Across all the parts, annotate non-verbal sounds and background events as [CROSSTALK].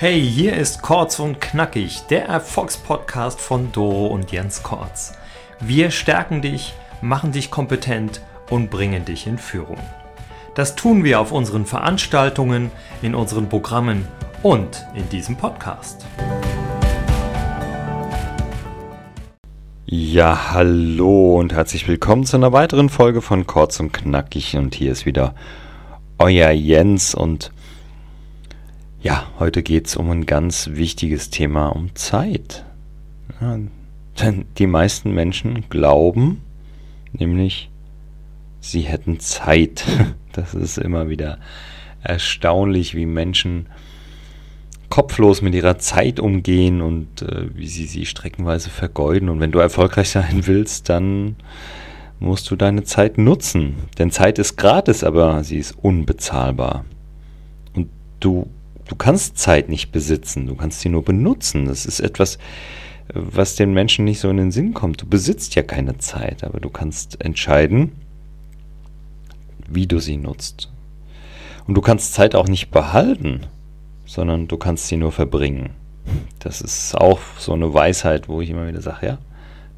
Hey, hier ist Kurz und Knackig, der Erfolgspodcast von Doro und Jens Kortz. Wir stärken dich, machen dich kompetent und bringen dich in Führung. Das tun wir auf unseren Veranstaltungen, in unseren Programmen und in diesem Podcast. Ja, hallo und herzlich willkommen zu einer weiteren Folge von Kurz und Knackig und hier ist wieder euer Jens und ja, heute geht es um ein ganz wichtiges Thema, um Zeit. Ja, denn die meisten Menschen glauben, nämlich, sie hätten Zeit. [LAUGHS] Das ist immer wieder erstaunlich, wie Menschen kopflos mit ihrer Zeit umgehen und äh, wie sie sie streckenweise vergeuden. Und wenn du erfolgreich sein willst, dann musst du deine Zeit nutzen. Denn Zeit ist gratis, aber sie ist unbezahlbar. Und du Du kannst Zeit nicht besitzen, du kannst sie nur benutzen. Das ist etwas, was den Menschen nicht so in den Sinn kommt. Du besitzt ja keine Zeit, aber du kannst entscheiden, wie du sie nutzt. Und du kannst Zeit auch nicht behalten, sondern du kannst sie nur verbringen. Das ist auch so eine Weisheit, wo ich immer wieder sage, ja,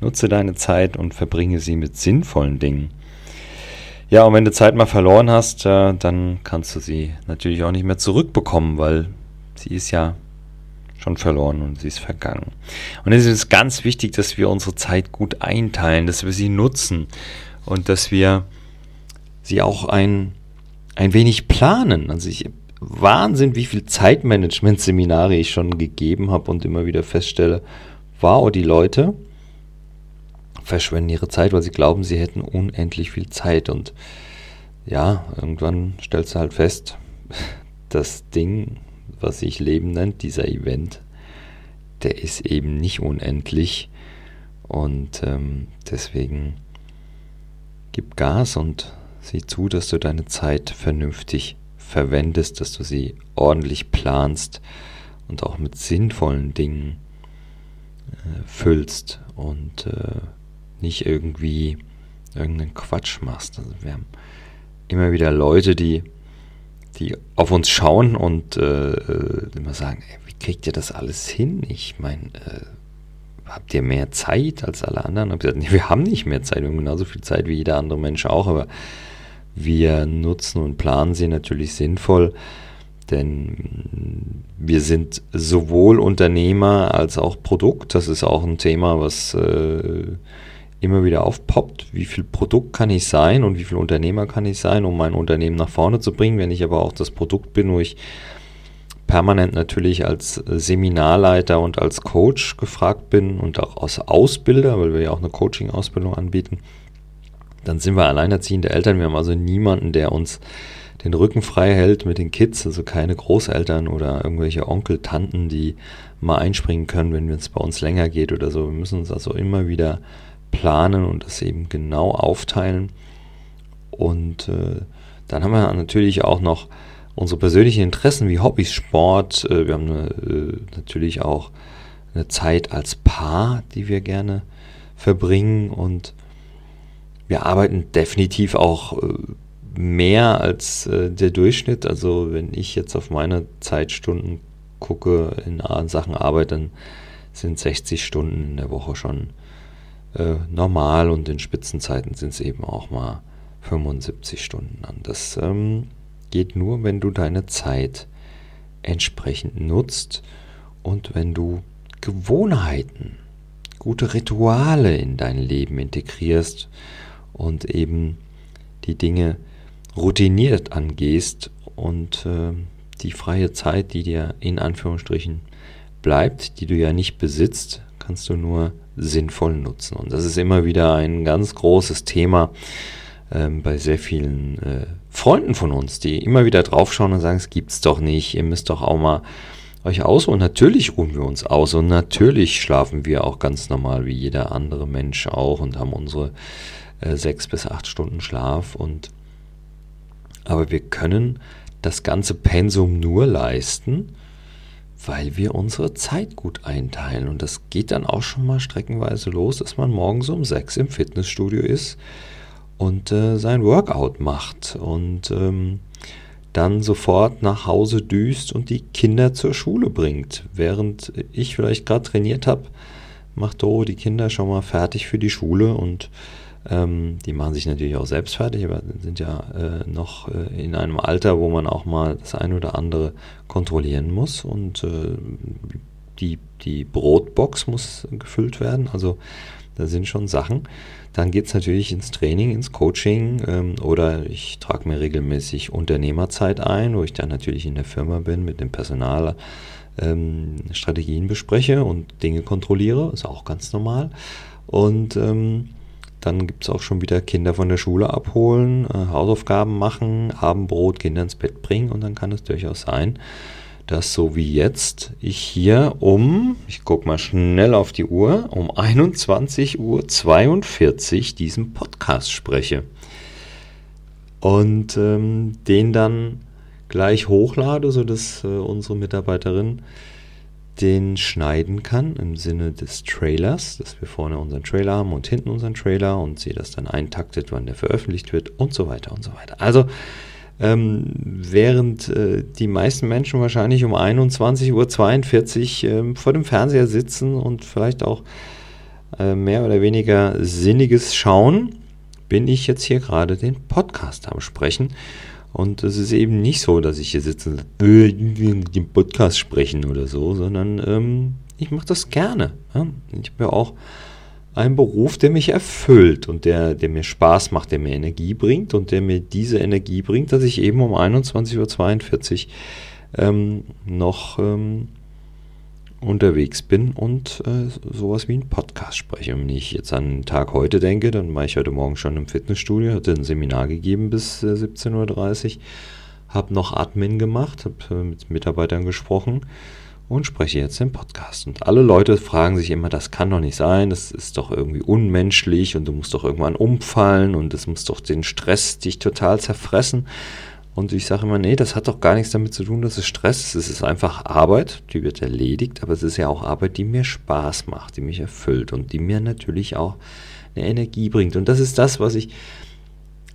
nutze deine Zeit und verbringe sie mit sinnvollen Dingen. Ja, und wenn du Zeit mal verloren hast, äh, dann kannst du sie natürlich auch nicht mehr zurückbekommen, weil sie ist ja schon verloren und sie ist vergangen. Und es ist ganz wichtig, dass wir unsere Zeit gut einteilen, dass wir sie nutzen und dass wir sie auch ein, ein wenig planen. Also ich Wahnsinn, wie viel Zeitmanagement-Seminare ich schon gegeben habe und immer wieder feststelle, wow, die Leute, verschwenden ihre Zeit, weil sie glauben, sie hätten unendlich viel Zeit. Und ja, irgendwann stellst du halt fest, [LAUGHS] das Ding, was sich Leben nennt, dieser Event, der ist eben nicht unendlich. Und ähm, deswegen gib Gas und sieh zu, dass du deine Zeit vernünftig verwendest, dass du sie ordentlich planst und auch mit sinnvollen Dingen äh, füllst und äh, nicht irgendwie irgendeinen Quatsch machst. Also wir haben immer wieder Leute, die, die auf uns schauen und äh, äh immer sagen, ey, wie kriegt ihr das alles hin? Ich meine, äh, habt ihr mehr Zeit als alle anderen? Ich gesagt, nee, wir haben nicht mehr Zeit, wir haben genauso viel Zeit wie jeder andere Mensch auch, aber wir nutzen und planen sie natürlich sinnvoll, denn wir sind sowohl Unternehmer als auch Produkt. Das ist auch ein Thema, was äh, immer wieder aufpoppt, wie viel Produkt kann ich sein und wie viel Unternehmer kann ich sein, um mein Unternehmen nach vorne zu bringen, wenn ich aber auch das Produkt bin, wo ich permanent natürlich als Seminarleiter und als Coach gefragt bin und auch als Ausbilder, weil wir ja auch eine Coaching-Ausbildung anbieten, dann sind wir alleinerziehende Eltern. Wir haben also niemanden, der uns den Rücken frei hält mit den Kids, also keine Großeltern oder irgendwelche Onkel, Tanten, die mal einspringen können, wenn es bei uns länger geht oder so. Wir müssen uns also immer wieder planen und das eben genau aufteilen. Und äh, dann haben wir natürlich auch noch unsere persönlichen Interessen wie Hobbys, Sport. Äh, wir haben eine, äh, natürlich auch eine Zeit als Paar, die wir gerne verbringen. Und wir arbeiten definitiv auch äh, mehr als äh, der Durchschnitt. Also wenn ich jetzt auf meine Zeitstunden gucke in Sachen Arbeit, dann sind 60 Stunden in der Woche schon äh, normal und in Spitzenzeiten sind es eben auch mal 75 Stunden an. Das ähm, geht nur, wenn du deine Zeit entsprechend nutzt und wenn du Gewohnheiten, gute Rituale in dein Leben integrierst und eben die Dinge routiniert angehst und äh, die freie Zeit, die dir in Anführungsstrichen bleibt, die du ja nicht besitzt, kannst du nur sinnvoll nutzen. Und das ist immer wieder ein ganz großes Thema ähm, bei sehr vielen äh, Freunden von uns, die immer wieder draufschauen und sagen, es gibt's doch nicht, ihr müsst doch auch mal euch aus und natürlich ruhen wir uns aus und natürlich schlafen wir auch ganz normal wie jeder andere Mensch auch und haben unsere äh, sechs bis acht Stunden Schlaf und aber wir können das ganze Pensum nur leisten, weil wir unsere Zeit gut einteilen. Und das geht dann auch schon mal streckenweise los, dass man morgens um sechs im Fitnessstudio ist und äh, sein Workout macht. Und ähm, dann sofort nach Hause düst und die Kinder zur Schule bringt. Während ich vielleicht gerade trainiert habe, macht Doro die Kinder schon mal fertig für die Schule und ähm, die machen sich natürlich auch selbst fertig, aber sind ja äh, noch äh, in einem Alter, wo man auch mal das eine oder andere kontrollieren muss und äh, die, die Brotbox muss gefüllt werden. Also da sind schon Sachen. Dann geht es natürlich ins Training, ins Coaching ähm, oder ich trage mir regelmäßig Unternehmerzeit ein, wo ich dann natürlich in der Firma bin, mit dem Personal ähm, Strategien bespreche und Dinge kontrolliere, ist auch ganz normal. Und ähm, dann gibt es auch schon wieder Kinder von der Schule abholen, äh, Hausaufgaben machen, Abendbrot, Kinder ins Bett bringen und dann kann es durchaus sein, dass so wie jetzt ich hier um, ich gucke mal schnell auf die Uhr, um 21.42 Uhr diesen Podcast spreche. Und ähm, den dann gleich hochlade, sodass äh, unsere Mitarbeiterin den schneiden kann im Sinne des Trailers, dass wir vorne unseren Trailer haben und hinten unseren Trailer und sie das dann eintaktet, wann der veröffentlicht wird und so weiter und so weiter. Also ähm, während äh, die meisten Menschen wahrscheinlich um 21.42 Uhr äh, vor dem Fernseher sitzen und vielleicht auch äh, mehr oder weniger Sinniges schauen, bin ich jetzt hier gerade den Podcast am Sprechen. Und es ist eben nicht so, dass ich hier sitze und äh, den Podcast sprechen oder so, sondern ähm, ich mache das gerne. Ja? Ich habe ja auch ein Beruf, der mich erfüllt und der, der mir Spaß macht, der mir Energie bringt und der mir diese Energie bringt, dass ich eben um 21.42 Uhr ähm, noch ähm, unterwegs bin und äh, sowas wie einen Podcast spreche. Und wenn ich jetzt an den Tag heute denke, dann war ich heute Morgen schon im Fitnessstudio, hatte ein Seminar gegeben bis äh, 17.30 Uhr, habe noch Admin gemacht, habe äh, mit Mitarbeitern gesprochen und spreche jetzt den Podcast. Und alle Leute fragen sich immer, das kann doch nicht sein, das ist doch irgendwie unmenschlich und du musst doch irgendwann umfallen und es muss doch den Stress dich total zerfressen. Und ich sage immer, nee, das hat doch gar nichts damit zu tun, dass es Stress ist. Es ist einfach Arbeit, die wird erledigt, aber es ist ja auch Arbeit, die mir Spaß macht, die mich erfüllt und die mir natürlich auch eine Energie bringt. Und das ist das, was ich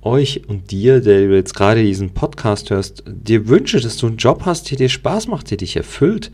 euch und dir, der jetzt gerade diesen Podcast hörst, dir wünsche, dass du einen Job hast, der dir Spaß macht, der dich erfüllt,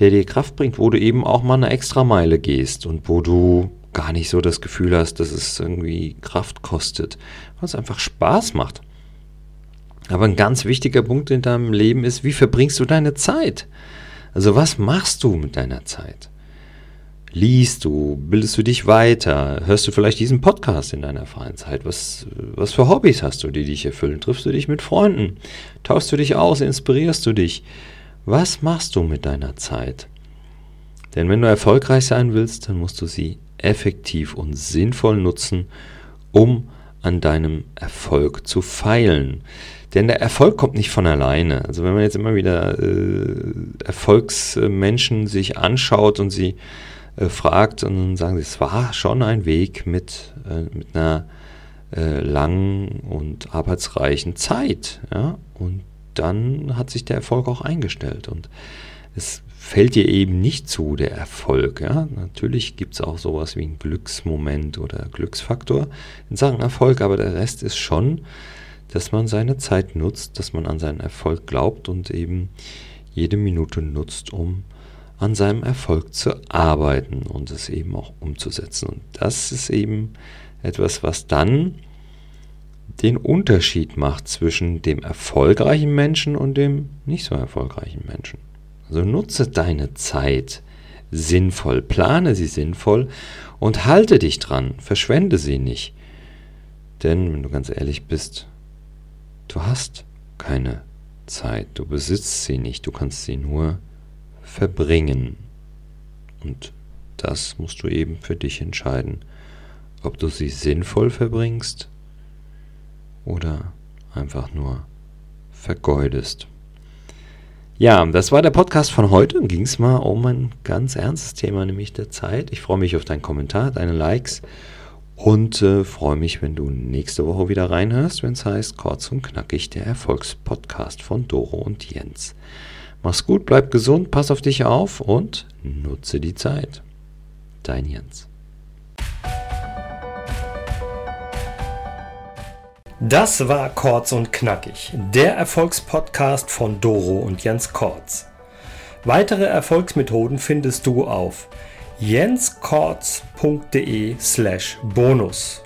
der dir Kraft bringt, wo du eben auch mal eine extra Meile gehst und wo du gar nicht so das Gefühl hast, dass es irgendwie Kraft kostet, weil es einfach Spaß macht. Aber ein ganz wichtiger Punkt in deinem Leben ist, wie verbringst du deine Zeit? Also was machst du mit deiner Zeit? Liest du? Bildest du dich weiter? Hörst du vielleicht diesen Podcast in deiner freien Zeit? Was, was für Hobbys hast du, die dich erfüllen? Triffst du dich mit Freunden? Tauschst du dich aus? Inspirierst du dich? Was machst du mit deiner Zeit? Denn wenn du erfolgreich sein willst, dann musst du sie effektiv und sinnvoll nutzen, um an deinem Erfolg zu feilen. Denn der Erfolg kommt nicht von alleine. Also wenn man jetzt immer wieder äh, Erfolgsmenschen sich anschaut und sie äh, fragt und dann sagen sie, es war schon ein Weg mit, äh, mit einer äh, langen und arbeitsreichen Zeit. Ja? Und dann hat sich der Erfolg auch eingestellt. Und es fällt dir eben nicht zu, der Erfolg. Ja? Natürlich gibt es auch sowas wie ein Glücksmoment oder Glücksfaktor in Sachen Erfolg, aber der Rest ist schon, dass man seine Zeit nutzt, dass man an seinen Erfolg glaubt und eben jede Minute nutzt, um an seinem Erfolg zu arbeiten und es eben auch umzusetzen. Und das ist eben etwas, was dann den Unterschied macht zwischen dem erfolgreichen Menschen und dem nicht so erfolgreichen Menschen. Also nutze deine Zeit sinnvoll, plane sie sinnvoll und halte dich dran, verschwende sie nicht. Denn, wenn du ganz ehrlich bist, du hast keine Zeit, du besitzt sie nicht, du kannst sie nur verbringen. Und das musst du eben für dich entscheiden, ob du sie sinnvoll verbringst oder einfach nur vergeudest. Ja, das war der Podcast von heute. Ging es mal um ein ganz ernstes Thema, nämlich der Zeit. Ich freue mich auf deinen Kommentar, deine Likes und äh, freue mich, wenn du nächste Woche wieder reinhörst, wenn es heißt Kurz und Knackig, der Erfolgspodcast von Doro und Jens. Mach's gut, bleib gesund, pass auf dich auf und nutze die Zeit. Dein Jens. Das war Kurz und Knackig, der Erfolgspodcast von Doro und Jens Kortz. Weitere Erfolgsmethoden findest du auf jenskortz.de slash bonus.